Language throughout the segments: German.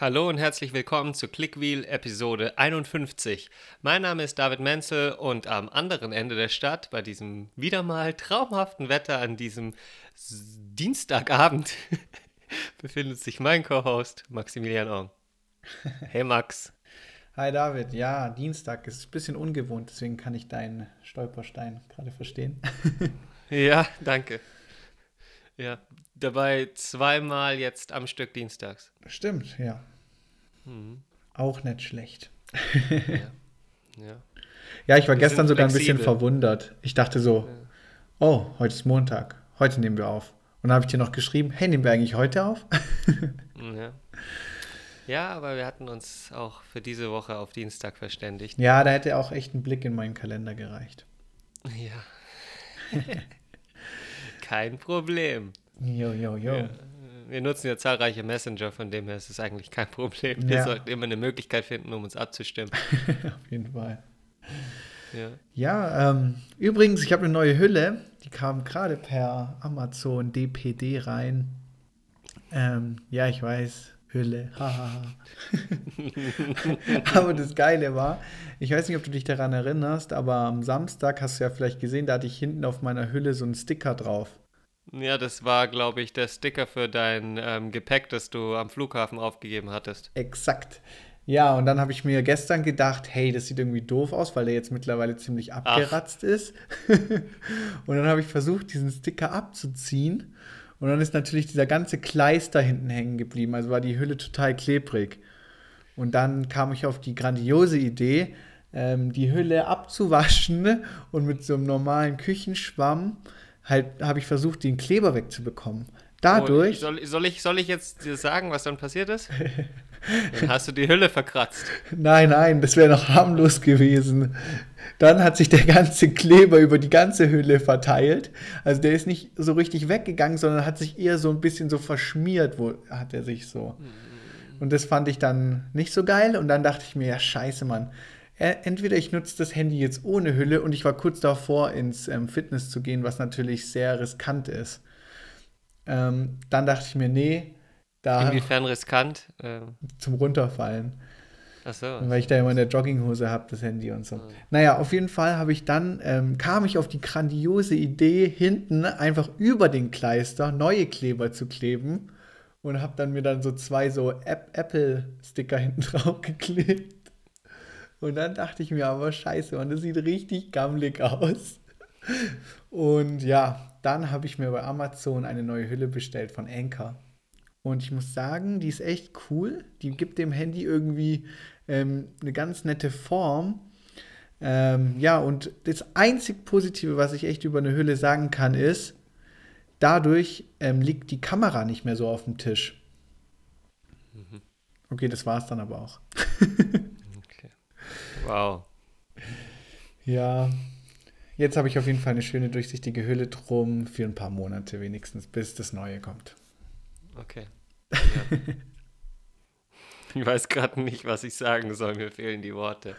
Hallo und herzlich willkommen zu Clickwheel Episode 51. Mein Name ist David Menzel und am anderen Ende der Stadt, bei diesem wieder mal traumhaften Wetter an diesem Dienstagabend, befindet sich mein Co-Host Maximilian Ong. Hey Max. Hi David, ja, Dienstag ist ein bisschen ungewohnt, deswegen kann ich deinen Stolperstein gerade verstehen. ja, danke. Ja, dabei zweimal jetzt am Stück dienstags. Stimmt, ja. Mhm. Auch nicht schlecht. ja. ja. Ja, ich war wir gestern sogar ein bisschen verwundert. Ich dachte so, ja. oh, heute ist Montag, heute nehmen wir auf. Und dann habe ich dir noch geschrieben, hey, nehmen wir eigentlich heute auf? ja. Ja, aber wir hatten uns auch für diese Woche auf Dienstag verständigt. Ja, da hätte auch echt ein Blick in meinen Kalender gereicht. Ja. Kein Problem. Jo, jo, jo. Ja, wir nutzen ja zahlreiche Messenger, von dem her ist es eigentlich kein Problem. Wir ja. sollten immer eine Möglichkeit finden, um uns abzustimmen. Auf jeden Fall. Ja, ja ähm, übrigens, ich habe eine neue Hülle. Die kam gerade per Amazon DPD rein. Ähm, ja, ich weiß, Hülle. aber das Geile war, ich weiß nicht, ob du dich daran erinnerst, aber am Samstag hast du ja vielleicht gesehen, da hatte ich hinten auf meiner Hülle so einen Sticker drauf. Ja, das war, glaube ich, der Sticker für dein ähm, Gepäck, das du am Flughafen aufgegeben hattest. Exakt. Ja, und dann habe ich mir gestern gedacht, hey, das sieht irgendwie doof aus, weil der jetzt mittlerweile ziemlich abgeratzt Ach. ist. und dann habe ich versucht, diesen Sticker abzuziehen. Und dann ist natürlich dieser ganze Kleister hinten hängen geblieben. Also war die Hülle total klebrig. Und dann kam ich auf die grandiose Idee, ähm, die Hülle abzuwaschen und mit so einem normalen Küchenschwamm halt habe ich versucht, den Kleber wegzubekommen. Dadurch. Oh, soll, soll, ich, soll ich jetzt dir sagen, was dann passiert ist? dann hast du die Hülle verkratzt. Nein, nein, das wäre noch harmlos gewesen. Dann hat sich der ganze Kleber über die ganze Hülle verteilt. Also der ist nicht so richtig weggegangen, sondern hat sich eher so ein bisschen so verschmiert, wo hat er sich so. Mhm. Und das fand ich dann nicht so geil. Und dann dachte ich mir, ja, scheiße, Mann. Entweder ich nutze das Handy jetzt ohne Hülle und ich war kurz davor, ins ähm, Fitness zu gehen, was natürlich sehr riskant ist. Ähm, dann dachte ich mir, nee, da. Inwiefern riskant? Ähm. Zum Runterfallen. Ach so. Weil ich da immer in der Jogginghose habe, das Handy und so. Oh. Naja, auf jeden Fall habe ich dann, ähm, kam ich auf die grandiose Idee, hinten einfach über den Kleister neue Kleber zu kleben und habe dann mir dann so zwei so Apple-Sticker hinten drauf geklebt. Und dann dachte ich mir aber, scheiße, man, das sieht richtig gammelig aus. Und ja, dann habe ich mir bei Amazon eine neue Hülle bestellt von Anker. Und ich muss sagen, die ist echt cool. Die gibt dem Handy irgendwie ähm, eine ganz nette Form. Ähm, ja, und das einzig Positive, was ich echt über eine Hülle sagen kann, ist, dadurch ähm, liegt die Kamera nicht mehr so auf dem Tisch. Mhm. Okay, das war es dann aber auch. Wow. Ja, jetzt habe ich auf jeden Fall eine schöne durchsichtige Hülle drum für ein paar Monate wenigstens, bis das Neue kommt. Okay. Ja. Ich weiß gerade nicht, was ich sagen soll. Mir fehlen die Worte.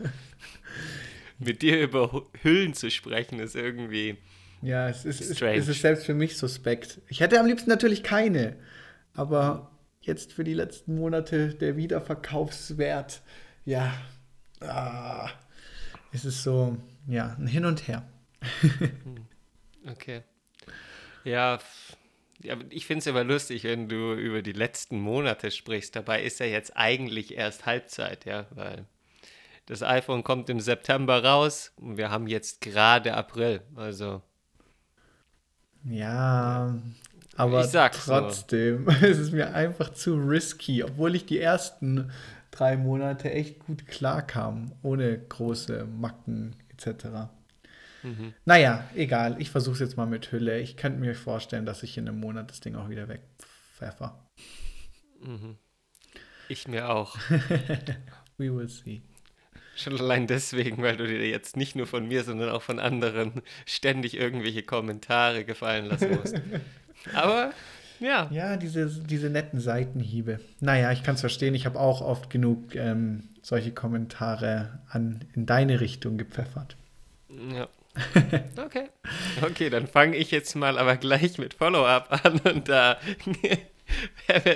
Mit dir über Hüllen zu sprechen, ist irgendwie. Ja, es ist, strange. es ist selbst für mich suspekt. Ich hätte am liebsten natürlich keine. Aber jetzt für die letzten Monate der Wiederverkaufswert, ja, ah, es ist so, ja, ein Hin und Her. Hm. okay. Ja, ja, ich finde es immer lustig, wenn du über die letzten Monate sprichst. Dabei ist ja jetzt eigentlich erst Halbzeit, ja, weil das iPhone kommt im September raus und wir haben jetzt gerade April. Also. Ja, aber trotzdem, so. es ist mir einfach zu risky, obwohl ich die ersten drei Monate echt gut klarkam, ohne große Macken etc. Mhm. Naja, egal. Ich versuche es jetzt mal mit Hülle. Ich könnte mir vorstellen, dass ich in einem Monat das Ding auch wieder wegpfeffer. Mhm. Ich mir auch. We will see. Schon allein deswegen, weil du dir jetzt nicht nur von mir, sondern auch von anderen ständig irgendwelche Kommentare gefallen lassen musst. Aber ja. Ja, diese, diese netten Seitenhiebe. Naja, ich kann es verstehen. Ich habe auch oft genug ähm, solche Kommentare an, in deine Richtung gepfeffert. Ja. Okay. Okay, dann fange ich jetzt mal aber gleich mit Follow-up an und da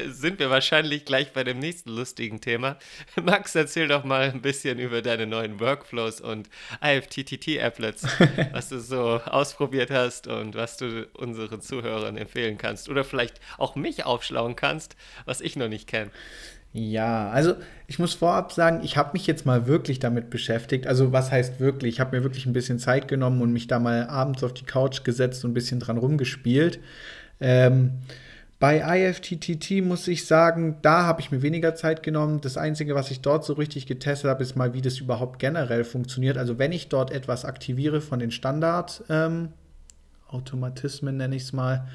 sind wir wahrscheinlich gleich bei dem nächsten lustigen Thema. Max, erzähl doch mal ein bisschen über deine neuen Workflows und IFTTT-Applets, was du so ausprobiert hast und was du unseren Zuhörern empfehlen kannst. Oder vielleicht auch mich aufschlauen kannst, was ich noch nicht kenne. Ja, also ich muss vorab sagen, ich habe mich jetzt mal wirklich damit beschäftigt. Also was heißt wirklich? Ich habe mir wirklich ein bisschen Zeit genommen und mich da mal abends auf die Couch gesetzt und ein bisschen dran rumgespielt. Ähm, bei IFTTT muss ich sagen, da habe ich mir weniger Zeit genommen. Das Einzige, was ich dort so richtig getestet habe, ist mal, wie das überhaupt generell funktioniert. Also wenn ich dort etwas aktiviere von den Standard-Automatismen, ähm, nenne ich es mal,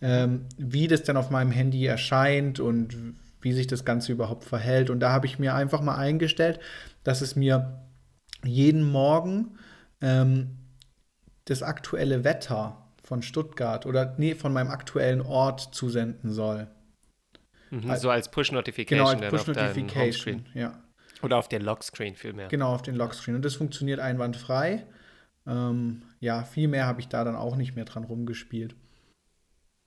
ähm, wie das dann auf meinem Handy erscheint und wie sich das Ganze überhaupt verhält. Und da habe ich mir einfach mal eingestellt, dass es mir jeden Morgen ähm, das aktuelle Wetter von Stuttgart oder nee, von meinem aktuellen Ort zusenden soll. Mhm, also, so als Push-Notification. Genau, als Push-Notification, ja. Oder auf den Lockscreen vielmehr. Genau, auf den Lockscreen. Und das funktioniert einwandfrei. Ähm, ja, viel mehr habe ich da dann auch nicht mehr dran rumgespielt.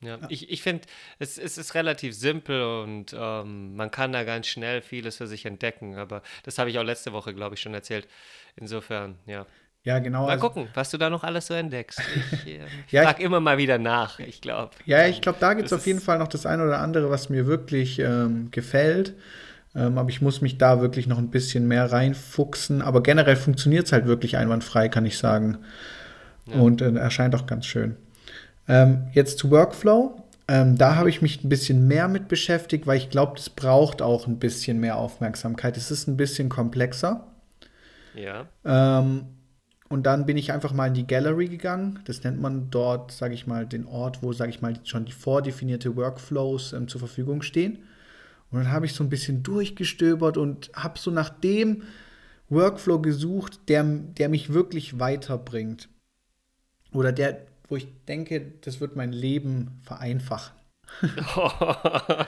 Ja, ja. ich, ich finde, es, es ist relativ simpel und ähm, man kann da ganz schnell vieles für sich entdecken. Aber das habe ich auch letzte Woche, glaube ich, schon erzählt. Insofern, ja. Ja, genau. Mal also, gucken, was du da noch alles so entdeckst. Ich, äh, ja, frage immer mal wieder nach, ich glaube. Ja, ich glaube, da gibt es auf jeden Fall noch das eine oder andere, was mir wirklich ähm, gefällt. Ähm, aber ich muss mich da wirklich noch ein bisschen mehr reinfuchsen. Aber generell funktioniert es halt wirklich einwandfrei, kann ich sagen. Ja. Und äh, erscheint auch ganz schön. Ähm, jetzt zu Workflow. Ähm, da habe ich mich ein bisschen mehr mit beschäftigt, weil ich glaube, das braucht auch ein bisschen mehr Aufmerksamkeit. Es ist ein bisschen komplexer. Ja. Ähm, und dann bin ich einfach mal in die Gallery gegangen. Das nennt man dort, sage ich mal, den Ort, wo, sage ich mal, schon die vordefinierte Workflows ähm, zur Verfügung stehen. Und dann habe ich so ein bisschen durchgestöbert und habe so nach dem Workflow gesucht, der, der mich wirklich weiterbringt. Oder der, wo ich denke, das wird mein Leben vereinfachen.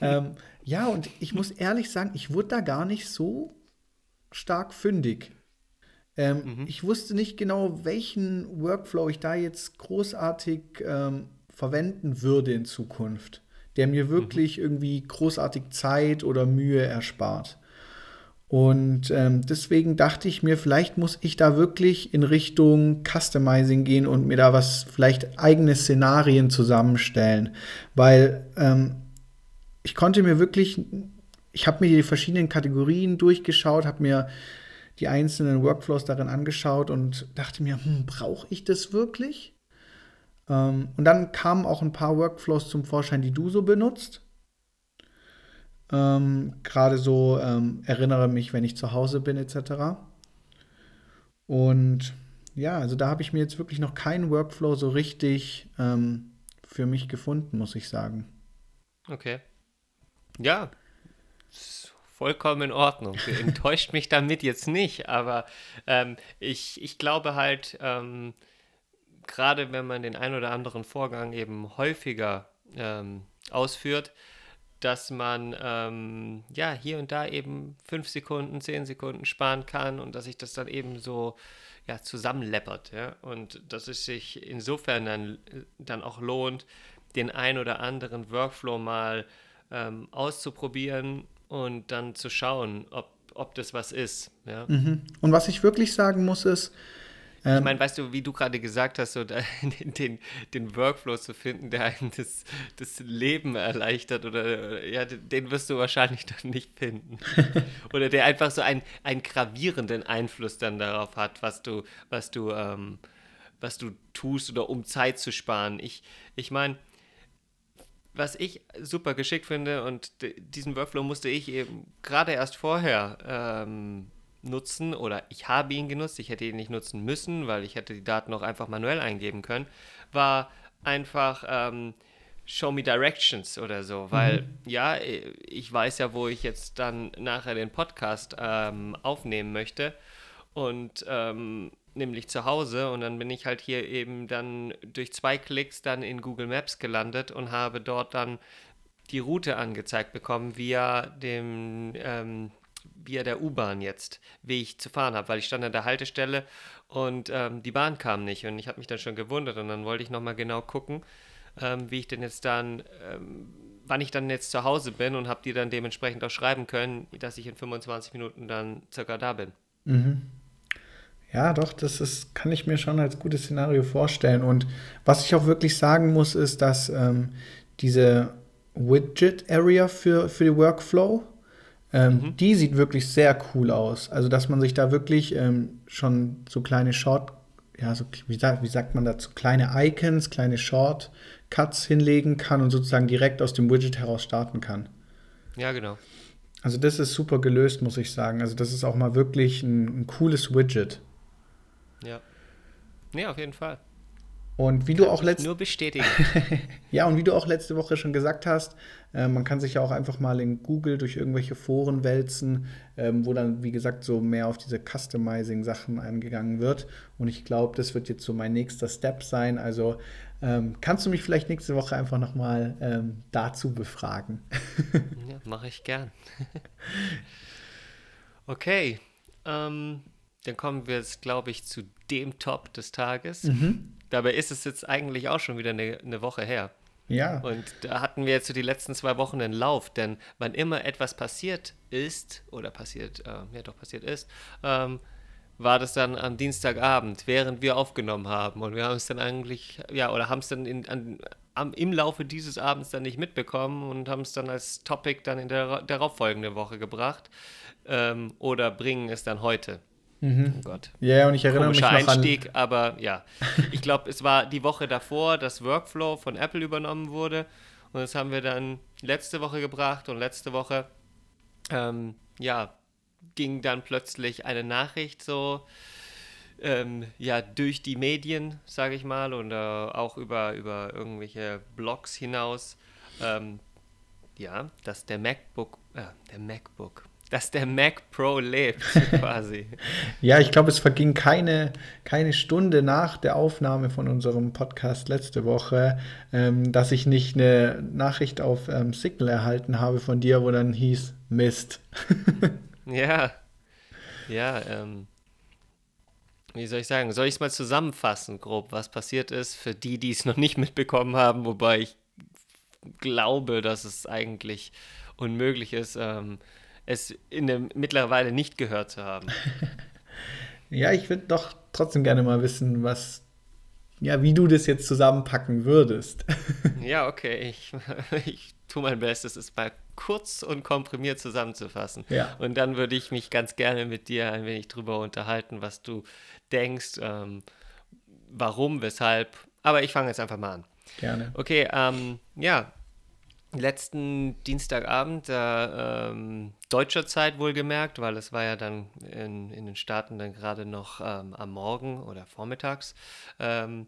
ähm, ja, und ich muss ehrlich sagen, ich wurde da gar nicht so stark fündig. Ähm, mhm. Ich wusste nicht genau, welchen Workflow ich da jetzt großartig ähm, verwenden würde in Zukunft, der mir mhm. wirklich mhm. irgendwie großartig Zeit oder Mühe erspart. Und ähm, deswegen dachte ich mir, vielleicht muss ich da wirklich in Richtung Customizing gehen und mir da was, vielleicht eigene Szenarien zusammenstellen. Weil ähm, ich konnte mir wirklich, ich habe mir die verschiedenen Kategorien durchgeschaut, habe mir die einzelnen Workflows darin angeschaut und dachte mir, hm, brauche ich das wirklich? Ähm, und dann kamen auch ein paar Workflows zum Vorschein, die du so benutzt. Ähm, Gerade so ähm, erinnere mich, wenn ich zu Hause bin, etc. Und ja, also da habe ich mir jetzt wirklich noch keinen Workflow so richtig ähm, für mich gefunden, muss ich sagen. Okay. Ja, vollkommen in Ordnung. Enttäuscht mich damit jetzt nicht, aber ähm, ich, ich glaube halt, ähm, gerade wenn man den ein oder anderen Vorgang eben häufiger ähm, ausführt, dass man ähm, ja hier und da eben fünf Sekunden, zehn Sekunden sparen kann und dass sich das dann eben so ja, zusammenleppert. Ja? Und dass es sich insofern dann, dann auch lohnt, den ein oder anderen Workflow mal ähm, auszuprobieren und dann zu schauen, ob, ob das was ist. Ja? Mhm. Und was ich wirklich sagen muss, ist, ähm, ich meine, weißt du, wie du gerade gesagt hast, so den, den Workflow zu finden, der einem das, das Leben erleichtert, oder ja, den wirst du wahrscheinlich dann nicht finden. oder der einfach so einen, einen gravierenden Einfluss dann darauf hat, was du, was du, ähm, was du tust oder um Zeit zu sparen. Ich, ich meine, was ich super geschickt finde und diesen Workflow musste ich eben gerade erst vorher ähm, nutzen oder ich habe ihn genutzt, ich hätte ihn nicht nutzen müssen, weil ich hätte die Daten auch einfach manuell eingeben können, war einfach ähm, Show me Directions oder so, weil mhm. ja, ich weiß ja, wo ich jetzt dann nachher den Podcast ähm, aufnehmen möchte und ähm, nämlich zu Hause und dann bin ich halt hier eben dann durch zwei Klicks dann in Google Maps gelandet und habe dort dann die Route angezeigt bekommen via dem ähm, via der U-Bahn jetzt, wie ich zu fahren habe, weil ich stand an der Haltestelle und ähm, die Bahn kam nicht und ich habe mich dann schon gewundert und dann wollte ich nochmal genau gucken, ähm, wie ich denn jetzt dann ähm, wann ich dann jetzt zu Hause bin und habe dir dann dementsprechend auch schreiben können, dass ich in 25 Minuten dann circa da bin. Mhm. Ja, doch, das ist, kann ich mir schon als gutes Szenario vorstellen. Und was ich auch wirklich sagen muss, ist, dass ähm, diese Widget-Area für, für die Workflow, ähm, mhm. die sieht wirklich sehr cool aus. Also, dass man sich da wirklich ähm, schon so kleine Short, ja, so, wie, sagt, wie sagt man dazu, kleine Icons, kleine Shortcuts hinlegen kann und sozusagen direkt aus dem Widget heraus starten kann. Ja, genau. Also, das ist super gelöst, muss ich sagen. Also, das ist auch mal wirklich ein, ein cooles Widget. Ja. Nee, auf jeden Fall. Und wie kann du auch letzte nur bestätigen. ja, und wie du auch letzte Woche schon gesagt hast, äh, man kann sich ja auch einfach mal in Google durch irgendwelche Foren wälzen, ähm, wo dann, wie gesagt, so mehr auf diese Customizing-Sachen eingegangen wird. Und ich glaube, das wird jetzt so mein nächster Step sein. Also ähm, kannst du mich vielleicht nächste Woche einfach nochmal ähm, dazu befragen? ja, mache ich gern. okay. Ähm dann kommen wir jetzt, glaube ich, zu dem Top des Tages. Mhm. Dabei ist es jetzt eigentlich auch schon wieder eine, eine Woche her. Ja. Und da hatten wir jetzt so die letzten zwei Wochen einen Lauf, denn wann immer etwas passiert ist, oder passiert, äh, ja doch passiert ist, ähm, war das dann am Dienstagabend, während wir aufgenommen haben. Und wir haben es dann eigentlich, ja, oder haben es dann in, an, am, im Laufe dieses Abends dann nicht mitbekommen und haben es dann als Topic dann in der darauffolgenden Woche gebracht. Ähm, oder bringen es dann heute. Mhm. Oh Gott. Ja, und ich erinnere Komischer mich noch Einstieg, an aber ja. Ich glaube, es war die Woche davor, dass Workflow von Apple übernommen wurde. Und das haben wir dann letzte Woche gebracht. Und letzte Woche, ähm, ja, ging dann plötzlich eine Nachricht so, ähm, ja, durch die Medien, sage ich mal, und äh, auch über, über irgendwelche Blogs hinaus, ähm, ja, dass der MacBook, äh, der MacBook, dass der Mac Pro lebt, quasi. ja, ich glaube, es verging keine, keine Stunde nach der Aufnahme von unserem Podcast letzte Woche, ähm, dass ich nicht eine Nachricht auf ähm, Signal erhalten habe von dir, wo dann hieß Mist. ja, ja, ähm, wie soll ich sagen, soll ich es mal zusammenfassen, grob, was passiert ist, für die, die es noch nicht mitbekommen haben, wobei ich glaube, dass es eigentlich unmöglich ist, ähm, es in der mittlerweile nicht gehört zu haben. ja, ich würde doch trotzdem gerne mal wissen, was, ja, wie du das jetzt zusammenpacken würdest. ja, okay, ich, ich tue mein Bestes, es mal kurz und komprimiert zusammenzufassen. Ja. Und dann würde ich mich ganz gerne mit dir ein wenig drüber unterhalten, was du denkst, ähm, warum, weshalb. Aber ich fange jetzt einfach mal an. Gerne. Okay, ähm, ja, letzten Dienstagabend, äh, ähm, deutscher Zeit wohlgemerkt, weil es war ja dann in, in den Staaten dann gerade noch ähm, am Morgen oder vormittags. Ähm,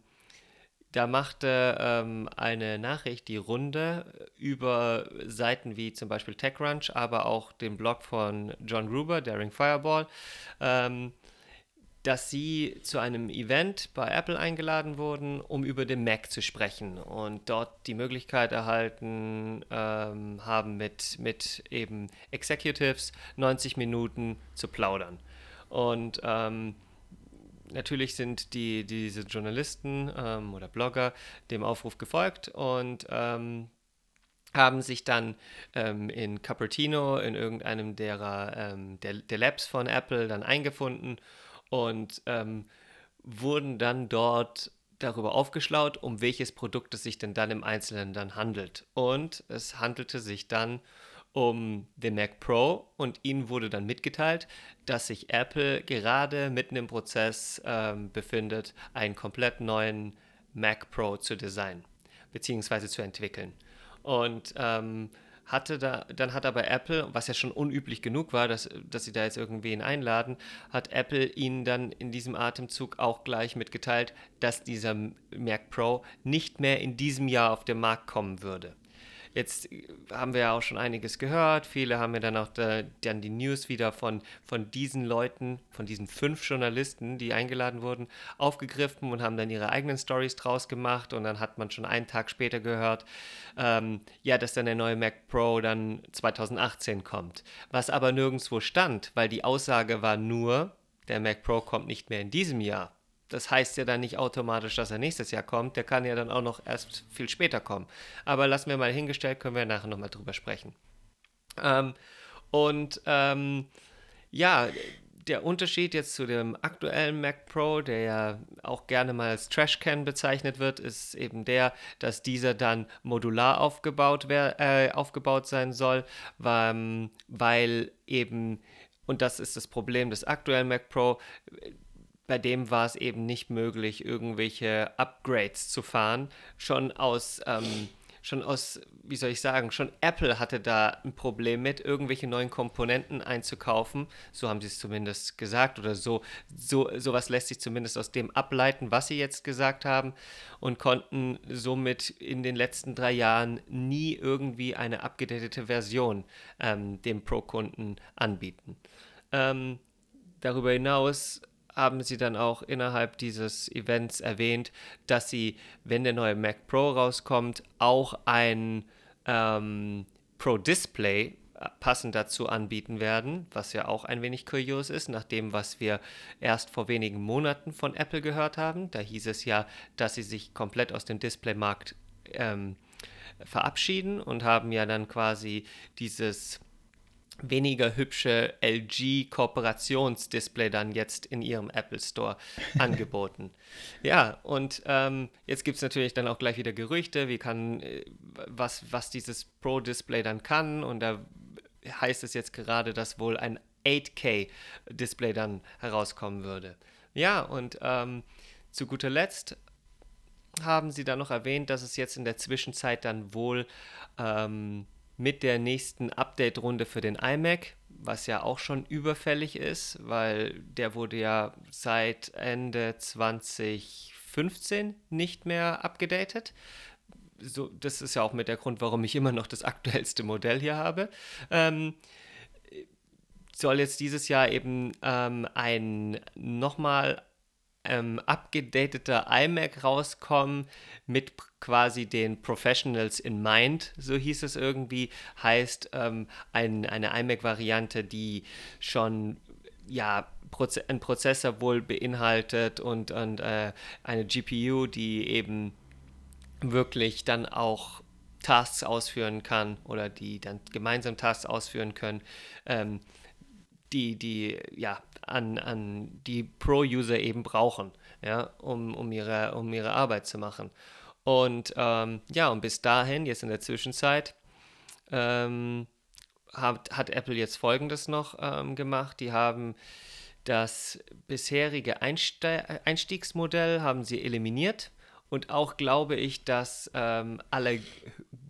da machte ähm, eine Nachricht die Runde über Seiten wie zum Beispiel TechCrunch, aber auch den Blog von John Gruber, Daring Fireball, ähm, dass sie zu einem Event bei Apple eingeladen wurden, um über den Mac zu sprechen und dort die Möglichkeit erhalten ähm, haben, mit, mit eben Executives 90 Minuten zu plaudern. Und ähm, natürlich sind die, diese Journalisten ähm, oder Blogger dem Aufruf gefolgt und ähm, haben sich dann ähm, in Cupertino, in irgendeinem derer, ähm, der, der Labs von Apple, dann eingefunden und ähm, wurden dann dort darüber aufgeschlaut, um welches Produkt es sich denn dann im Einzelnen dann handelt. Und es handelte sich dann um den Mac Pro und ihnen wurde dann mitgeteilt, dass sich Apple gerade mitten im Prozess ähm, befindet, einen komplett neuen Mac Pro zu designen bzw. zu entwickeln. Und ähm, hatte da, dann hat aber Apple, was ja schon unüblich genug war, dass, dass sie da jetzt irgendwen einladen, hat Apple ihnen dann in diesem Atemzug auch gleich mitgeteilt, dass dieser Mac Pro nicht mehr in diesem Jahr auf den Markt kommen würde. Jetzt äh, haben wir ja auch schon einiges gehört. Viele haben ja dann auch da, dann die News wieder von, von diesen Leuten, von diesen fünf Journalisten, die eingeladen wurden, aufgegriffen und haben dann ihre eigenen Stories draus gemacht. Und dann hat man schon einen Tag später gehört, ähm, ja, dass dann der neue Mac Pro dann 2018 kommt. Was aber nirgendwo stand, weil die Aussage war nur, der Mac Pro kommt nicht mehr in diesem Jahr. Das heißt ja dann nicht automatisch, dass er nächstes Jahr kommt. Der kann ja dann auch noch erst viel später kommen. Aber lassen wir mal hingestellt, können wir nachher nochmal drüber sprechen. Ähm, und ähm, ja, der Unterschied jetzt zu dem aktuellen Mac Pro, der ja auch gerne mal als Trashcan bezeichnet wird, ist eben der, dass dieser dann modular aufgebaut, wär, äh, aufgebaut sein soll, weil, weil eben, und das ist das Problem des aktuellen Mac Pro, bei dem war es eben nicht möglich, irgendwelche Upgrades zu fahren, schon aus... Ähm, schon aus, wie soll ich sagen, schon Apple hatte da ein Problem mit, irgendwelche neuen Komponenten einzukaufen. So haben sie es zumindest gesagt oder so, so sowas lässt sich zumindest aus dem ableiten, was sie jetzt gesagt haben und konnten somit in den letzten drei Jahren nie irgendwie eine abgedatete Version ähm, dem Pro-Kunden anbieten. Ähm, darüber hinaus haben sie dann auch innerhalb dieses Events erwähnt, dass sie, wenn der neue Mac Pro rauskommt, auch ein ähm, Pro Display äh, passend dazu anbieten werden, was ja auch ein wenig kurios ist, nach dem, was wir erst vor wenigen Monaten von Apple gehört haben. Da hieß es ja, dass sie sich komplett aus dem Displaymarkt ähm, verabschieden und haben ja dann quasi dieses weniger hübsche LG-Kooperationsdisplay dann jetzt in ihrem Apple Store angeboten. ja, und ähm, jetzt gibt es natürlich dann auch gleich wieder Gerüchte, wie kann, äh, was, was dieses Pro-Display dann kann. Und da heißt es jetzt gerade, dass wohl ein 8K-Display dann herauskommen würde. Ja, und ähm, zu guter Letzt haben sie dann noch erwähnt, dass es jetzt in der Zwischenzeit dann wohl ähm, mit der nächsten Update-Runde für den iMac, was ja auch schon überfällig ist, weil der wurde ja seit Ende 2015 nicht mehr abgedatet. So, das ist ja auch mit der Grund, warum ich immer noch das aktuellste Modell hier habe. Ähm, soll jetzt dieses Jahr eben ähm, ein nochmal ähm, abgedateter iMac rauskommen mit quasi den Professionals in Mind, so hieß es irgendwie, heißt ähm, ein, eine iMac-Variante, die schon ja Proze ein Prozessor wohl beinhaltet und, und äh, eine GPU, die eben wirklich dann auch Tasks ausführen kann oder die dann gemeinsam Tasks ausführen können, ähm, die, die ja an, an die Pro-User eben brauchen, ja, um, um, ihre, um ihre Arbeit zu machen. Und ähm, ja, und bis dahin, jetzt in der Zwischenzeit, ähm, hat, hat Apple jetzt Folgendes noch ähm, gemacht. Die haben das bisherige Einste Einstiegsmodell haben sie eliminiert und auch glaube ich, das ähm,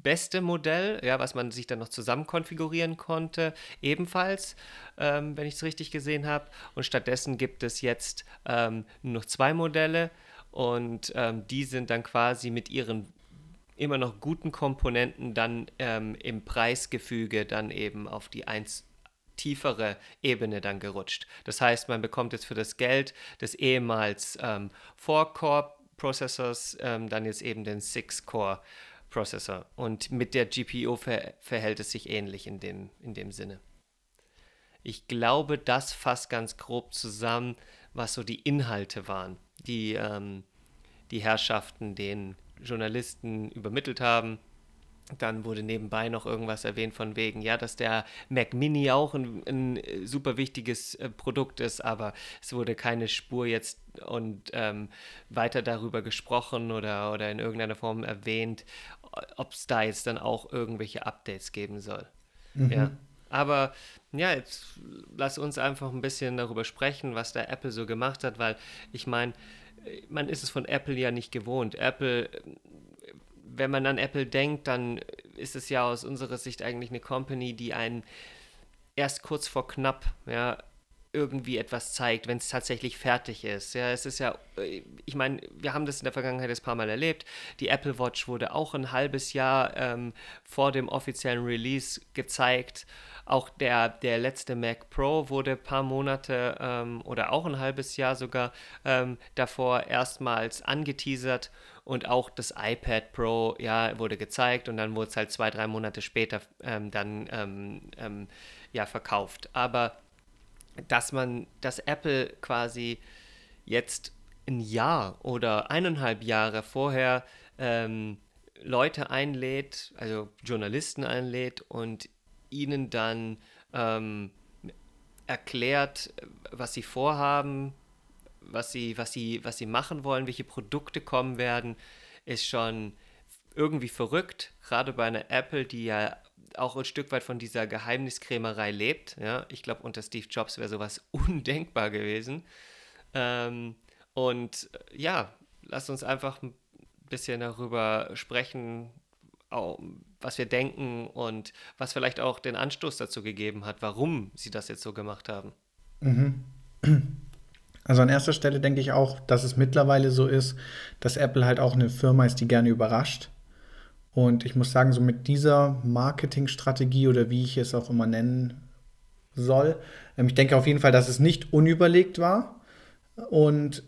allerbeste Modell, ja, was man sich dann noch zusammen konfigurieren konnte, ebenfalls, ähm, wenn ich es richtig gesehen habe. Und stattdessen gibt es jetzt ähm, nur noch zwei Modelle und ähm, die sind dann quasi mit ihren immer noch guten Komponenten dann ähm, im Preisgefüge dann eben auf die 1 tiefere Ebene dann gerutscht. Das heißt, man bekommt jetzt für das Geld des ehemals ähm, 4-Core-Prozessors ähm, dann jetzt eben den 6-Core-Prozessor. Und mit der GPU ver verhält es sich ähnlich in dem, in dem Sinne. Ich glaube, das fasst ganz grob zusammen, was so die Inhalte waren die ähm, die Herrschaften den Journalisten übermittelt haben. Dann wurde nebenbei noch irgendwas erwähnt von wegen, ja, dass der Mac Mini auch ein, ein super wichtiges äh, Produkt ist, aber es wurde keine Spur jetzt und ähm, weiter darüber gesprochen oder, oder in irgendeiner Form erwähnt, ob es da jetzt dann auch irgendwelche Updates geben soll. Mhm. Ja. Aber ja, jetzt lass uns einfach ein bisschen darüber sprechen, was da Apple so gemacht hat, weil ich meine, man ist es von Apple ja nicht gewohnt. Apple, wenn man an Apple denkt, dann ist es ja aus unserer Sicht eigentlich eine Company, die einen erst kurz vor knapp, ja, irgendwie etwas zeigt, wenn es tatsächlich fertig ist. Ja, es ist ja, ich meine, wir haben das in der Vergangenheit ein paar Mal erlebt. Die Apple Watch wurde auch ein halbes Jahr ähm, vor dem offiziellen Release gezeigt auch der, der letzte Mac Pro wurde ein paar Monate ähm, oder auch ein halbes Jahr sogar ähm, davor erstmals angeteasert und auch das iPad Pro ja, wurde gezeigt und dann wurde es halt zwei, drei Monate später ähm, dann ähm, ähm, ja, verkauft. Aber dass man, dass Apple quasi jetzt ein Jahr oder eineinhalb Jahre vorher ähm, Leute einlädt, also Journalisten einlädt und ihnen dann ähm, erklärt, was sie vorhaben, was sie, was, sie, was sie machen wollen, welche Produkte kommen werden, ist schon irgendwie verrückt, gerade bei einer Apple, die ja auch ein Stück weit von dieser Geheimniskrämerei lebt. Ja? Ich glaube, unter Steve Jobs wäre sowas undenkbar gewesen. Ähm, und ja, lass uns einfach ein bisschen darüber sprechen, was wir denken und was vielleicht auch den Anstoß dazu gegeben hat, warum sie das jetzt so gemacht haben. Mhm. Also an erster Stelle denke ich auch, dass es mittlerweile so ist, dass Apple halt auch eine Firma ist, die gerne überrascht. Und ich muss sagen, so mit dieser Marketingstrategie oder wie ich es auch immer nennen soll, ähm, ich denke auf jeden Fall, dass es nicht unüberlegt war. Und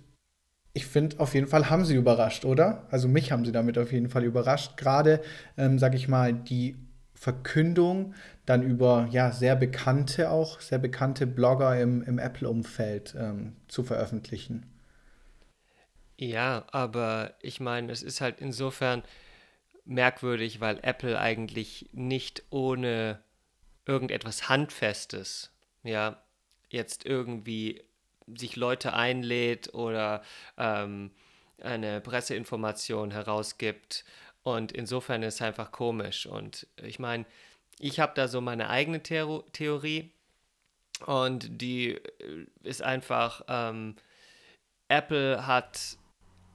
ich finde, auf jeden Fall haben sie überrascht, oder? Also mich haben sie damit auf jeden Fall überrascht. Gerade, ähm, sag ich mal, die Verkündung dann über ja sehr bekannte auch, sehr bekannte Blogger im, im Apple-Umfeld ähm, zu veröffentlichen. Ja, aber ich meine, es ist halt insofern merkwürdig, weil Apple eigentlich nicht ohne irgendetwas Handfestes, ja, jetzt irgendwie sich Leute einlädt oder ähm, eine Presseinformation herausgibt. Und insofern ist es einfach komisch. Und ich meine, ich habe da so meine eigene Theor Theorie und die äh, ist einfach, ähm, Apple hat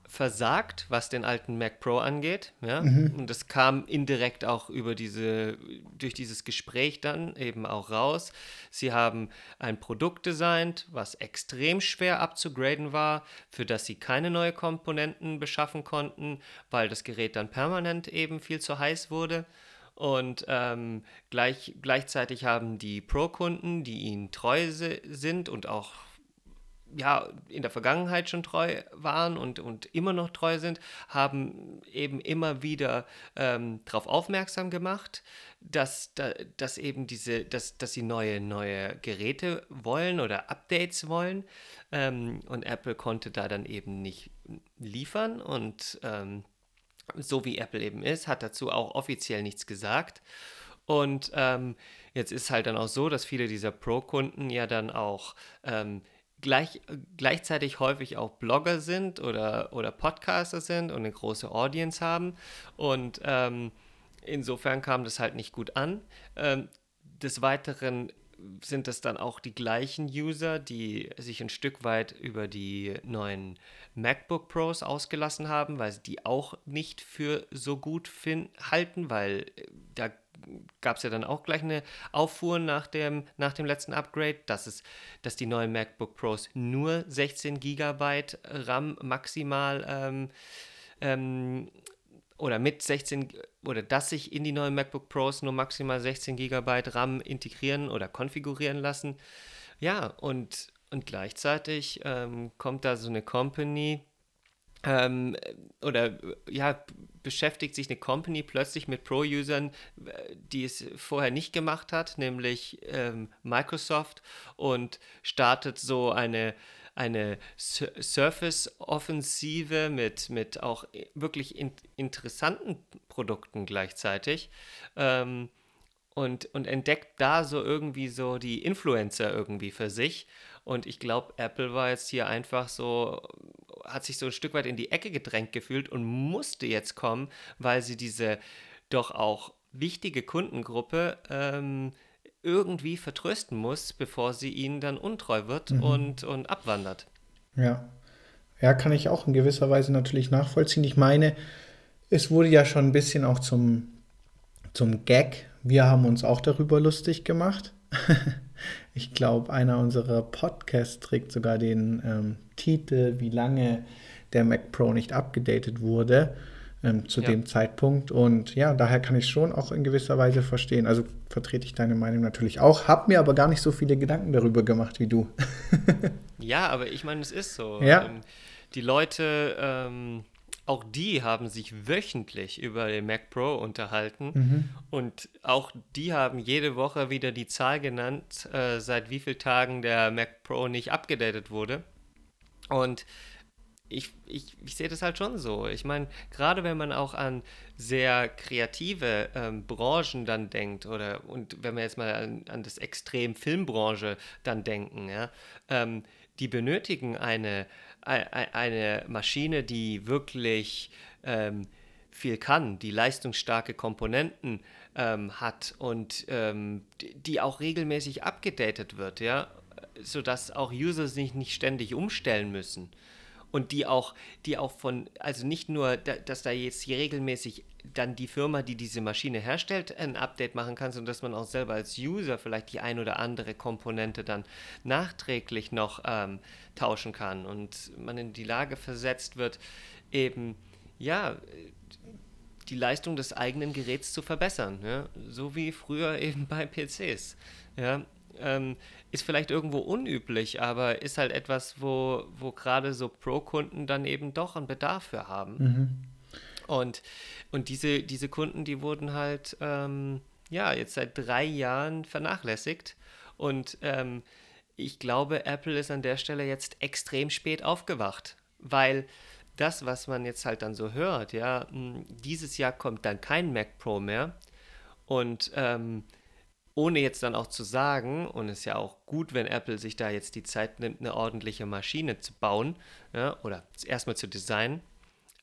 versagt, was den alten Mac Pro angeht. Ja? Mhm. Und das kam indirekt auch über diese, durch dieses Gespräch dann eben auch raus. Sie haben ein Produkt designt, was extrem schwer abzugraden war, für das sie keine neuen Komponenten beschaffen konnten, weil das Gerät dann permanent eben viel zu heiß wurde. Und ähm, gleich, gleichzeitig haben die Pro-Kunden, die ihnen treu sind und auch ja, in der Vergangenheit schon treu waren und, und immer noch treu sind, haben eben immer wieder ähm, darauf aufmerksam gemacht, dass, dass eben diese, dass, dass sie neue, neue Geräte wollen oder Updates wollen. Ähm, und Apple konnte da dann eben nicht liefern und ähm, so wie Apple eben ist, hat dazu auch offiziell nichts gesagt. Und ähm, jetzt ist halt dann auch so, dass viele dieser Pro-Kunden ja dann auch ähm, gleich, gleichzeitig häufig auch Blogger sind oder, oder Podcaster sind und eine große Audience haben. Und ähm, insofern kam das halt nicht gut an. Ähm, des Weiteren sind es dann auch die gleichen User, die sich ein Stück weit über die neuen MacBook Pros ausgelassen haben, weil sie die auch nicht für so gut halten, weil äh, da gab es ja dann auch gleich eine Auffuhr nach dem, nach dem letzten Upgrade, dass, es, dass die neuen MacBook Pros nur 16 GB RAM maximal ähm, ähm, oder mit 16 oder dass sich in die neuen MacBook Pros nur maximal 16 GB RAM integrieren oder konfigurieren lassen. Ja, und, und gleichzeitig ähm, kommt da so eine Company, ähm, oder ja, beschäftigt sich eine Company plötzlich mit Pro-Usern, die es vorher nicht gemacht hat, nämlich ähm, Microsoft und startet so eine, eine Surface-Offensive mit, mit auch wirklich in, interessanten Produkten gleichzeitig. Ähm, und, und entdeckt da so irgendwie so die Influencer irgendwie für sich. Und ich glaube, Apple war jetzt hier einfach so hat sich so ein Stück weit in die Ecke gedrängt gefühlt und musste jetzt kommen, weil sie diese doch auch wichtige Kundengruppe ähm, irgendwie vertrösten muss, bevor sie ihnen dann untreu wird mhm. und, und abwandert. Ja. Ja, kann ich auch in gewisser Weise natürlich nachvollziehen. Ich meine, es wurde ja schon ein bisschen auch zum, zum Gag. Wir haben uns auch darüber lustig gemacht. ich glaube, einer unserer Podcasts trägt sogar den ähm, Titel, wie lange der Mac Pro nicht abgedatet wurde ähm, zu ja. dem Zeitpunkt. Und ja, daher kann ich schon auch in gewisser Weise verstehen. Also vertrete ich deine Meinung natürlich auch, habe mir aber gar nicht so viele Gedanken darüber gemacht wie du. ja, aber ich meine, es ist so. Ja. Ähm, die Leute, ähm, auch die haben sich wöchentlich über den Mac Pro unterhalten mhm. und auch die haben jede Woche wieder die Zahl genannt, äh, seit wie vielen Tagen der Mac Pro nicht abgedatet wurde. Und ich, ich, ich sehe das halt schon so. Ich meine, gerade wenn man auch an sehr kreative ähm, Branchen dann denkt, oder und wenn wir jetzt mal an, an das Extrem Filmbranche dann denken, ja, ähm, die benötigen eine, eine Maschine, die wirklich ähm, viel kann, die leistungsstarke Komponenten ähm, hat und ähm, die auch regelmäßig abgedatet wird, ja, sodass auch User sich nicht ständig umstellen müssen und die auch, die auch von, also nicht nur, dass da jetzt hier regelmäßig dann die Firma, die diese Maschine herstellt, ein Update machen kann, sondern dass man auch selber als User vielleicht die ein oder andere Komponente dann nachträglich noch ähm, tauschen kann und man in die Lage versetzt wird, eben, ja, die Leistung des eigenen Geräts zu verbessern, ja? so wie früher eben bei PCs. Ja? Ähm, ist vielleicht irgendwo unüblich, aber ist halt etwas, wo, wo gerade so Pro-Kunden dann eben doch einen Bedarf für haben. Mhm. Und, und diese, diese Kunden, die wurden halt ähm, ja jetzt seit drei Jahren vernachlässigt. Und ähm, ich glaube, Apple ist an der Stelle jetzt extrem spät aufgewacht, weil das, was man jetzt halt dann so hört, ja, dieses Jahr kommt dann kein Mac Pro mehr. Und ähm, ohne jetzt dann auch zu sagen, und es ist ja auch gut, wenn Apple sich da jetzt die Zeit nimmt, eine ordentliche Maschine zu bauen ja, oder erstmal zu designen.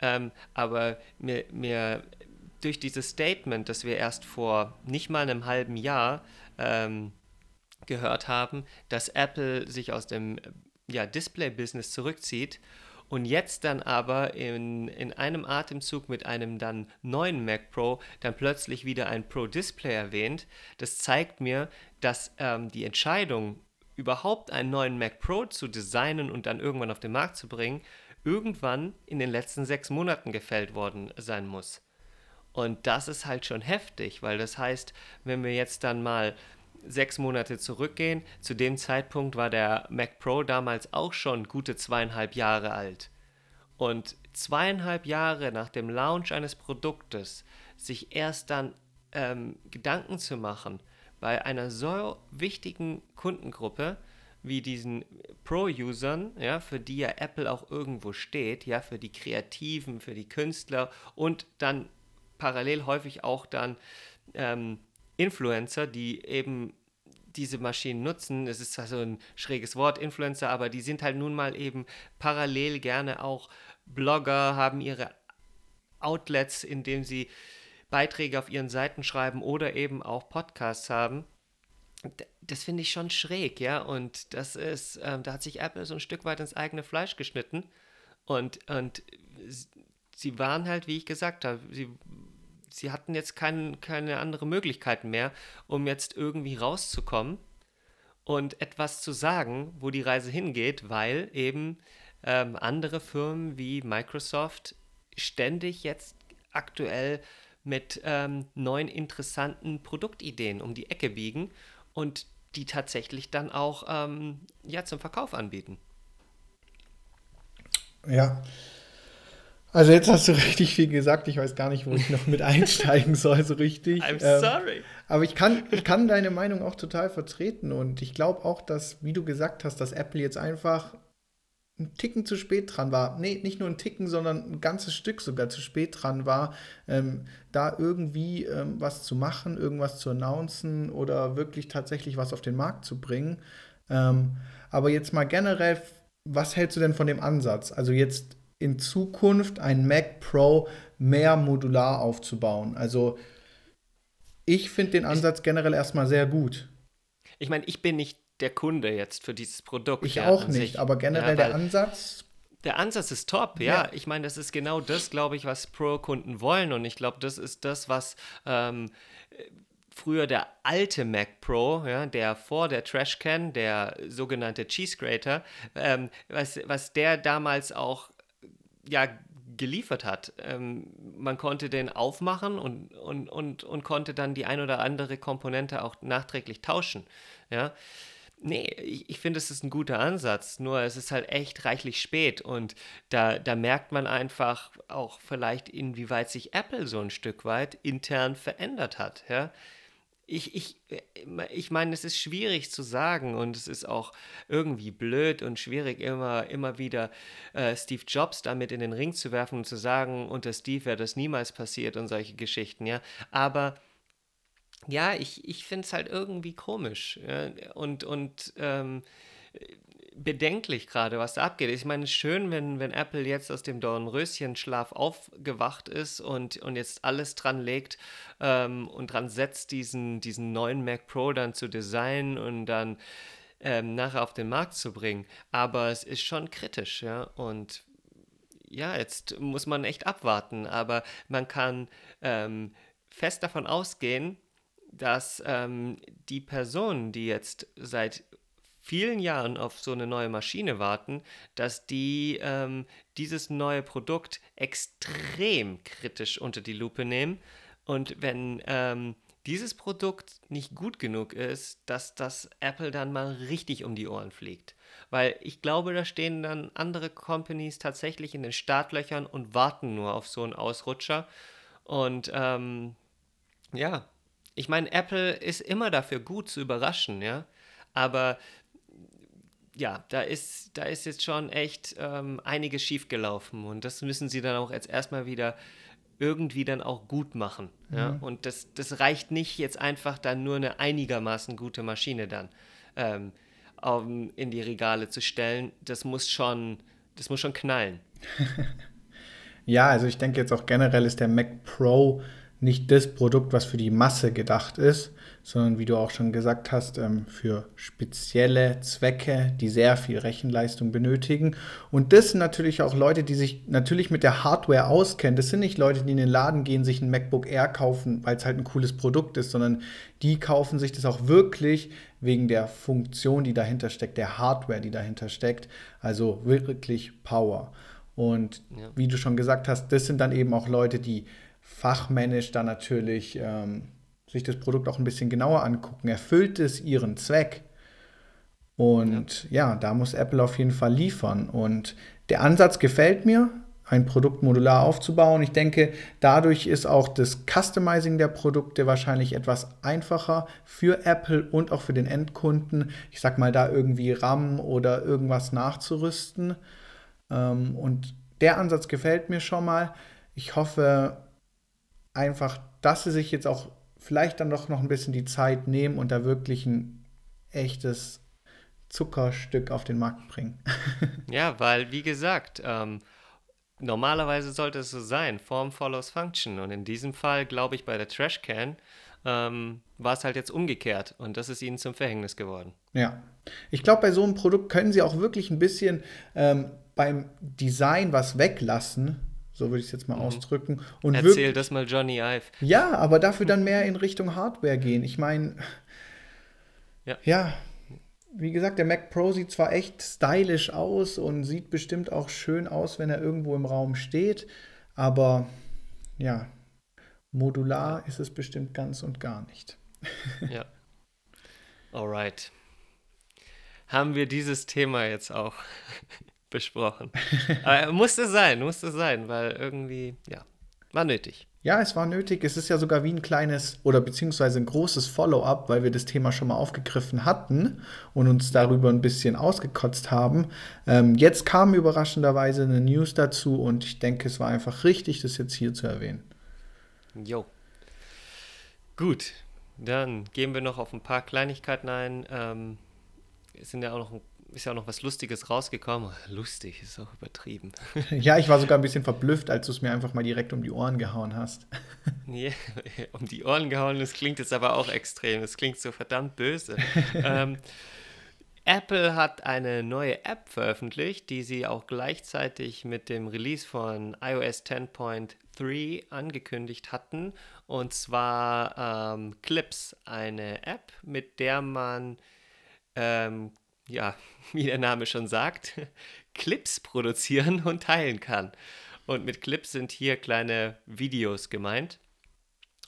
Ähm, aber mir, mir durch dieses Statement, das wir erst vor nicht mal einem halben Jahr ähm, gehört haben, dass Apple sich aus dem ja, Display-Business zurückzieht und jetzt dann aber in, in einem Atemzug mit einem dann neuen Mac Pro dann plötzlich wieder ein Pro Display erwähnt, das zeigt mir, dass ähm, die Entscheidung, überhaupt einen neuen Mac Pro zu designen und dann irgendwann auf den Markt zu bringen, irgendwann in den letzten sechs Monaten gefällt worden sein muss. Und das ist halt schon heftig, weil das heißt, wenn wir jetzt dann mal sechs Monate zurückgehen, zu dem Zeitpunkt war der Mac Pro damals auch schon gute zweieinhalb Jahre alt. Und zweieinhalb Jahre nach dem Launch eines Produktes sich erst dann ähm, Gedanken zu machen bei einer so wichtigen Kundengruppe wie diesen Pro-Usern, ja, für die ja Apple auch irgendwo steht, ja, für die Kreativen, für die Künstler und dann parallel häufig auch dann ähm, Influencer, die eben diese Maschinen nutzen. Es ist also ein schräges Wort, Influencer, aber die sind halt nun mal eben parallel gerne auch Blogger, haben ihre Outlets, in denen sie Beiträge auf ihren Seiten schreiben oder eben auch Podcasts haben. Das finde ich schon schräg, ja. Und das ist, ähm, da hat sich Apple so ein Stück weit ins eigene Fleisch geschnitten. Und, und sie waren halt, wie ich gesagt habe, sie sie hatten jetzt kein, keine andere Möglichkeit mehr, um jetzt irgendwie rauszukommen und etwas zu sagen, wo die Reise hingeht, weil eben ähm, andere Firmen wie Microsoft ständig jetzt aktuell mit ähm, neuen interessanten Produktideen um die Ecke biegen und die tatsächlich dann auch ähm, ja, zum Verkauf anbieten. Ja, also jetzt hast du richtig viel gesagt. Ich weiß gar nicht, wo ich noch mit einsteigen soll, so richtig. I'm ähm, sorry. aber ich kann, ich kann deine Meinung auch total vertreten. Und ich glaube auch, dass, wie du gesagt hast, dass Apple jetzt einfach ein Ticken zu spät dran war. Nee, nicht nur ein Ticken, sondern ein ganzes Stück sogar zu spät dran war, ähm, da irgendwie ähm, was zu machen, irgendwas zu announcen oder wirklich tatsächlich was auf den Markt zu bringen. Ähm, aber jetzt mal generell, was hältst du denn von dem Ansatz? Also jetzt in Zukunft ein Mac Pro mehr modular aufzubauen. Also ich finde den Ansatz generell erstmal sehr gut. Ich meine, ich bin nicht der Kunde jetzt für dieses Produkt. Ich ja, auch nicht, sich. aber generell ja, der Ansatz. Der Ansatz ist top, ja. ja. Ich meine, das ist genau das, glaube ich, was Pro-Kunden wollen. Und ich glaube, das ist das, was ähm, früher der alte Mac Pro, ja, der vor der Trashcan, der sogenannte Cheese Grater, ähm, was, was der damals auch ja, geliefert hat. Ähm, man konnte den aufmachen und, und, und, und konnte dann die ein oder andere Komponente auch nachträglich tauschen. Ja. Nee, ich, ich finde, es ist ein guter Ansatz, nur es ist halt echt reichlich spät und da, da merkt man einfach auch vielleicht, inwieweit sich Apple so ein Stück weit intern verändert hat. Ja? Ich, ich, ich meine, es ist schwierig zu sagen und es ist auch irgendwie blöd und schwierig, immer, immer wieder äh, Steve Jobs damit in den Ring zu werfen und zu sagen, unter Steve wäre das niemals passiert und solche Geschichten, ja. Aber ja, ich, ich finde es halt irgendwie komisch. Ja? Und, und ähm, bedenklich gerade, was da abgeht. Ich meine, schön, wenn, wenn Apple jetzt aus dem Dornröschenschlaf aufgewacht ist und, und jetzt alles dran legt ähm, und dran setzt, diesen, diesen neuen Mac Pro dann zu designen und dann ähm, nachher auf den Markt zu bringen. Aber es ist schon kritisch, ja. Und ja, jetzt muss man echt abwarten. Aber man kann ähm, fest davon ausgehen, dass ähm, die Personen, die jetzt seit vielen Jahren auf so eine neue Maschine warten, dass die ähm, dieses neue Produkt extrem kritisch unter die Lupe nehmen. Und wenn ähm, dieses Produkt nicht gut genug ist, dass das Apple dann mal richtig um die Ohren fliegt. Weil ich glaube, da stehen dann andere Companies tatsächlich in den Startlöchern und warten nur auf so einen Ausrutscher. Und ähm, ja, ich meine, Apple ist immer dafür gut zu überraschen, ja. Aber ja, da ist, da ist jetzt schon echt ähm, einiges schiefgelaufen und das müssen sie dann auch jetzt erstmal wieder irgendwie dann auch gut machen. Ja? Mhm. Und das, das reicht nicht jetzt einfach dann nur eine einigermaßen gute Maschine dann ähm, um, in die Regale zu stellen. Das muss schon, das muss schon knallen. ja, also ich denke jetzt auch generell ist der Mac Pro nicht das Produkt, was für die Masse gedacht ist, sondern wie du auch schon gesagt hast, ähm, für spezielle Zwecke, die sehr viel Rechenleistung benötigen. Und das sind natürlich auch Leute, die sich natürlich mit der Hardware auskennen. Das sind nicht Leute, die in den Laden gehen, sich ein MacBook Air kaufen, weil es halt ein cooles Produkt ist, sondern die kaufen sich das auch wirklich wegen der Funktion, die dahinter steckt, der Hardware, die dahinter steckt. Also wirklich Power. Und ja. wie du schon gesagt hast, das sind dann eben auch Leute, die fachmännisch dann natürlich ähm, sich das Produkt auch ein bisschen genauer angucken. Erfüllt es ihren Zweck? Und ja. ja, da muss Apple auf jeden Fall liefern. Und der Ansatz gefällt mir, ein Produkt modular aufzubauen. Ich denke, dadurch ist auch das Customizing der Produkte wahrscheinlich etwas einfacher für Apple und auch für den Endkunden. Ich sag mal, da irgendwie RAM oder irgendwas nachzurüsten. Ähm, und der Ansatz gefällt mir schon mal. Ich hoffe einfach, dass sie sich jetzt auch vielleicht dann doch noch ein bisschen die Zeit nehmen und da wirklich ein echtes Zuckerstück auf den Markt bringen. ja, weil, wie gesagt, ähm, normalerweise sollte es so sein, Form follows Function. Und in diesem Fall, glaube ich, bei der Trashcan ähm, war es halt jetzt umgekehrt und das ist ihnen zum Verhängnis geworden. Ja, ich glaube, bei so einem Produkt können sie auch wirklich ein bisschen ähm, beim Design was weglassen, so würde ich es jetzt mal mhm. ausdrücken. Und Erzähl das mal Johnny Ive. Ja, aber dafür dann mehr in Richtung Hardware gehen. Ich meine, ja. ja, wie gesagt, der Mac Pro sieht zwar echt stylisch aus und sieht bestimmt auch schön aus, wenn er irgendwo im Raum steht, aber ja, modular ja. ist es bestimmt ganz und gar nicht. ja. Alright. Haben wir dieses Thema jetzt auch besprochen. Aber musste sein, musste sein, weil irgendwie, ja, war nötig. Ja, es war nötig. Es ist ja sogar wie ein kleines oder beziehungsweise ein großes Follow-up, weil wir das Thema schon mal aufgegriffen hatten und uns darüber ein bisschen ausgekotzt haben. Ähm, jetzt kam überraschenderweise eine News dazu und ich denke, es war einfach richtig, das jetzt hier zu erwähnen. Jo. Gut, dann gehen wir noch auf ein paar Kleinigkeiten ein. Ähm, es sind ja auch noch ein ist ja auch noch was Lustiges rausgekommen. Lustig ist auch übertrieben. Ja, ich war sogar ein bisschen verblüfft, als du es mir einfach mal direkt um die Ohren gehauen hast. Yeah, um die Ohren gehauen, das klingt jetzt aber auch extrem. Das klingt so verdammt böse. ähm, Apple hat eine neue App veröffentlicht, die sie auch gleichzeitig mit dem Release von iOS 10.3 angekündigt hatten. Und zwar ähm, Clips, eine App, mit der man ähm, ja, wie der Name schon sagt, Clips produzieren und teilen kann. Und mit Clips sind hier kleine Videos gemeint.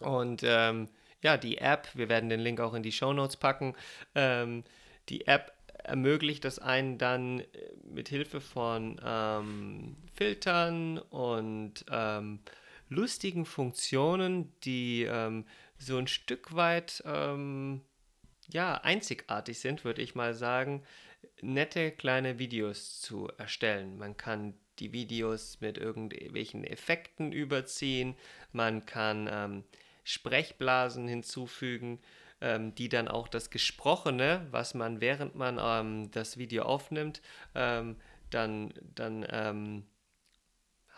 Und ähm, ja, die App, wir werden den Link auch in die Show Notes packen, ähm, die App ermöglicht es einen dann äh, mit Hilfe von ähm, Filtern und ähm, lustigen Funktionen, die ähm, so ein Stück weit ähm, ja, einzigartig sind, würde ich mal sagen, nette kleine Videos zu erstellen. Man kann die Videos mit irgendwelchen Effekten überziehen, man kann ähm, Sprechblasen hinzufügen, ähm, die dann auch das Gesprochene, was man während man ähm, das Video aufnimmt, ähm, dann, dann ähm,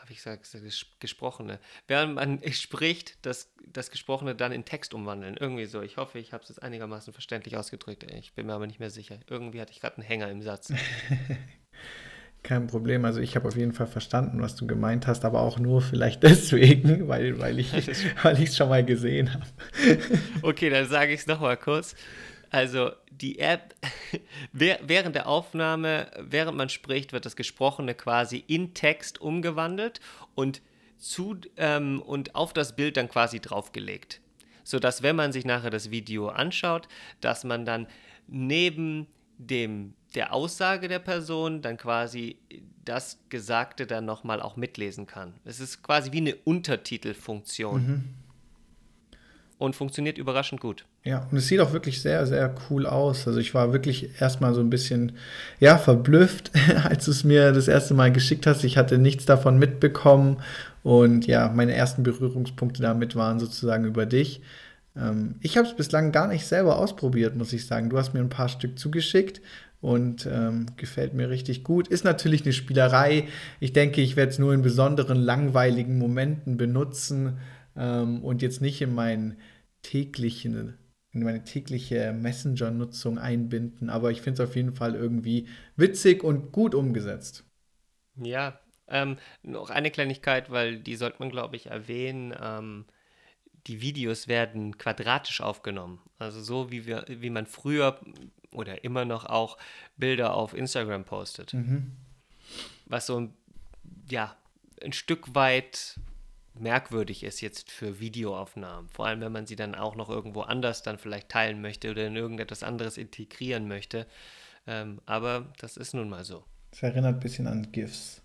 habe ich gesagt, das Gesprochene. Während man spricht, das, das Gesprochene dann in Text umwandeln. Irgendwie so. Ich hoffe, ich habe es jetzt einigermaßen verständlich ausgedrückt. Ich bin mir aber nicht mehr sicher. Irgendwie hatte ich gerade einen Hänger im Satz. Kein Problem. Also ich habe auf jeden Fall verstanden, was du gemeint hast, aber auch nur vielleicht deswegen, weil, weil ich es schon mal gesehen habe. okay, dann sage ich es nochmal kurz. Also die App, während der Aufnahme, während man spricht, wird das Gesprochene quasi in Text umgewandelt und, zu, ähm, und auf das Bild dann quasi draufgelegt. Sodass, wenn man sich nachher das Video anschaut, dass man dann neben dem, der Aussage der Person dann quasi das Gesagte dann nochmal auch mitlesen kann. Es ist quasi wie eine Untertitelfunktion. Mhm und funktioniert überraschend gut. Ja, und es sieht auch wirklich sehr, sehr cool aus. Also ich war wirklich erstmal so ein bisschen, ja, verblüfft, als du es mir das erste Mal geschickt hast. Ich hatte nichts davon mitbekommen und ja, meine ersten Berührungspunkte damit waren sozusagen über dich. Ähm, ich habe es bislang gar nicht selber ausprobiert, muss ich sagen. Du hast mir ein paar Stück zugeschickt und ähm, gefällt mir richtig gut. Ist natürlich eine Spielerei. Ich denke, ich werde es nur in besonderen langweiligen Momenten benutzen ähm, und jetzt nicht in meinen täglichen in meine tägliche Messenger-Nutzung einbinden, aber ich finde es auf jeden Fall irgendwie witzig und gut umgesetzt. Ja, ähm, noch eine Kleinigkeit, weil die sollte man, glaube ich, erwähnen. Ähm, die Videos werden quadratisch aufgenommen. Also so, wie, wir, wie man früher oder immer noch auch Bilder auf Instagram postet. Mhm. Was so ja, ein Stück weit merkwürdig ist jetzt für Videoaufnahmen. Vor allem, wenn man sie dann auch noch irgendwo anders dann vielleicht teilen möchte oder in irgendetwas anderes integrieren möchte. Ähm, aber das ist nun mal so. Das erinnert ein bisschen an GIFs.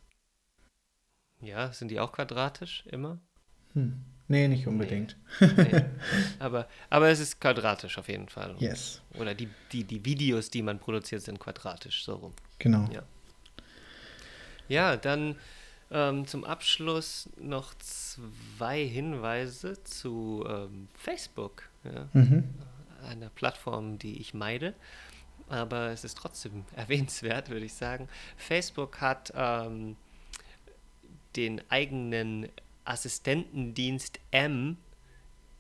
Ja, sind die auch quadratisch immer? Hm. Nee, nicht unbedingt. Nee. Nee. Aber, aber es ist quadratisch auf jeden Fall. Yes. Oder die, die, die Videos, die man produziert, sind quadratisch, so rum. Genau. Ja, ja dann ähm, zum Abschluss noch zwei Hinweise zu ähm, Facebook, ja? mhm. einer Plattform, die ich meide. Aber es ist trotzdem erwähnenswert, würde ich sagen. Facebook hat ähm, den eigenen Assistentendienst M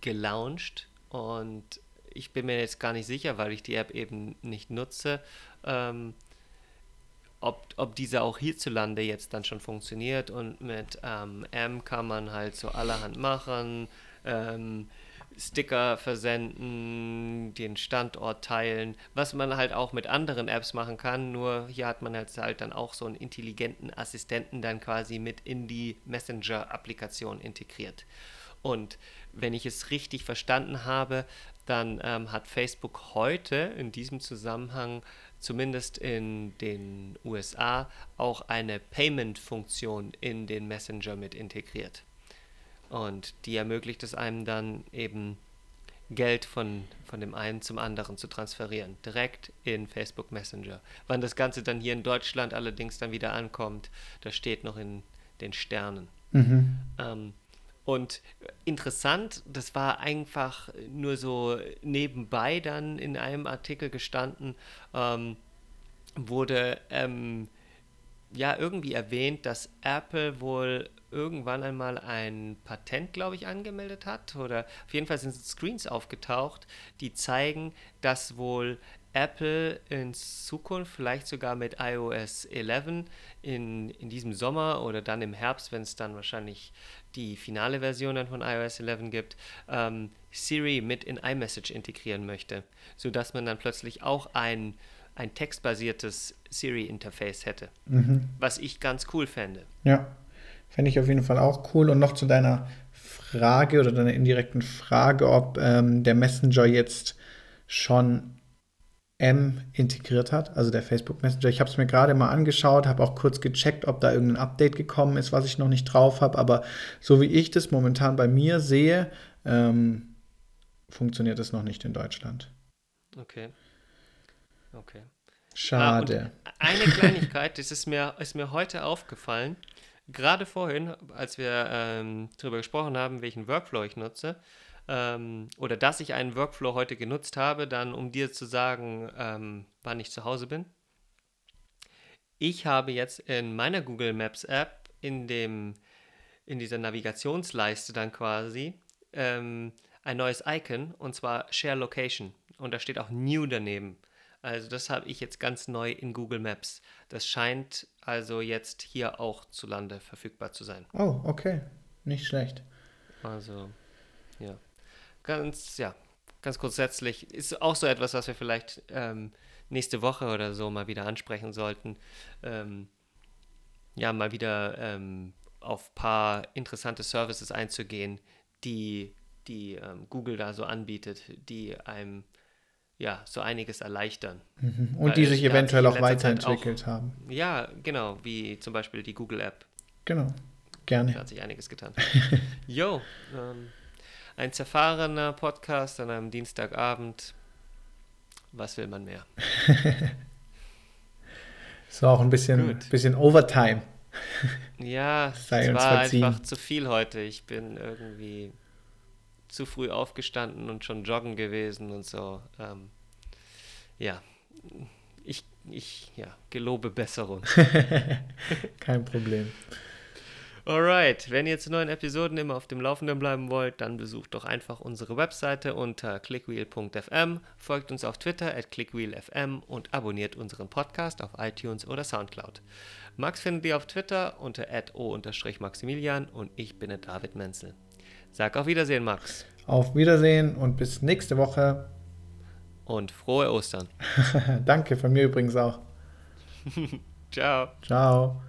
gelauncht und ich bin mir jetzt gar nicht sicher, weil ich die App eben nicht nutze, ähm, ob, ob diese auch hierzulande jetzt dann schon funktioniert. Und mit ähm, M kann man halt so allerhand machen, ähm, Sticker versenden, den Standort teilen, was man halt auch mit anderen Apps machen kann, nur hier hat man halt, halt dann auch so einen intelligenten Assistenten dann quasi mit in die Messenger-Applikation integriert. Und wenn ich es richtig verstanden habe, dann ähm, hat Facebook heute in diesem Zusammenhang zumindest in den USA auch eine Payment-Funktion in den Messenger mit integriert. Und die ermöglicht es einem dann eben Geld von, von dem einen zum anderen zu transferieren, direkt in Facebook Messenger. Wann das Ganze dann hier in Deutschland allerdings dann wieder ankommt, das steht noch in den Sternen. Mhm. Ähm, und interessant, das war einfach nur so nebenbei dann in einem Artikel gestanden, ähm, wurde ähm, ja irgendwie erwähnt, dass Apple wohl irgendwann einmal ein Patent, glaube ich, angemeldet hat. Oder auf jeden Fall sind Screens aufgetaucht, die zeigen, dass wohl Apple in Zukunft, vielleicht sogar mit iOS 11 in, in diesem Sommer oder dann im Herbst, wenn es dann wahrscheinlich die finale Version dann von iOS 11 gibt, ähm, Siri mit in iMessage integrieren möchte, sodass man dann plötzlich auch ein, ein textbasiertes Siri-Interface hätte, mhm. was ich ganz cool fände. Ja, fände ich auf jeden Fall auch cool. Und noch zu deiner Frage oder deiner indirekten Frage, ob ähm, der Messenger jetzt schon M integriert hat, also der Facebook Messenger. Ich habe es mir gerade mal angeschaut, habe auch kurz gecheckt, ob da irgendein Update gekommen ist, was ich noch nicht drauf habe. Aber so wie ich das momentan bei mir sehe, ähm, funktioniert es noch nicht in Deutschland. Okay. Okay. Schade. Ah, eine Kleinigkeit, das ist mir, ist mir heute aufgefallen. Gerade vorhin, als wir ähm, darüber gesprochen haben, welchen Workflow ich nutze, ähm, oder dass ich einen Workflow heute genutzt habe, dann um dir zu sagen, ähm, wann ich zu Hause bin. Ich habe jetzt in meiner Google Maps App in, dem, in dieser Navigationsleiste dann quasi ähm, ein neues Icon und zwar Share Location. Und da steht auch New daneben. Also das habe ich jetzt ganz neu in Google Maps. Das scheint also jetzt hier auch zu Lande verfügbar zu sein. Oh, okay. Nicht schlecht. Also, ja. Ganz, ja, ganz grundsätzlich ist auch so etwas, was wir vielleicht ähm, nächste Woche oder so mal wieder ansprechen sollten. Ähm, ja, mal wieder ähm, auf ein paar interessante Services einzugehen, die, die ähm, Google da so anbietet, die einem ja, so einiges erleichtern. Mhm. Und Weil die sich eventuell auch weiterentwickelt auch, haben. Ja, genau, wie zum Beispiel die Google App. Genau, gerne. Da hat sich einiges getan. Jo, ähm, ein zerfahrener Podcast an einem Dienstagabend. Was will man mehr? so auch ein bisschen, bisschen Overtime. Ja, es war einfach zu viel heute. Ich bin irgendwie zu früh aufgestanden und schon joggen gewesen und so. Ähm, ja, ich, ich ja, gelobe Besserung. Kein Problem. Alright, wenn ihr zu neuen Episoden immer auf dem Laufenden bleiben wollt, dann besucht doch einfach unsere Webseite unter clickwheel.fm, folgt uns auf Twitter at clickwheelfm und abonniert unseren Podcast auf iTunes oder Soundcloud. Max findet ihr auf Twitter unter o-maximilian und ich bin der David Menzel. Sag auf Wiedersehen, Max. Auf Wiedersehen und bis nächste Woche. Und frohe Ostern. Danke, von mir übrigens auch. Ciao. Ciao.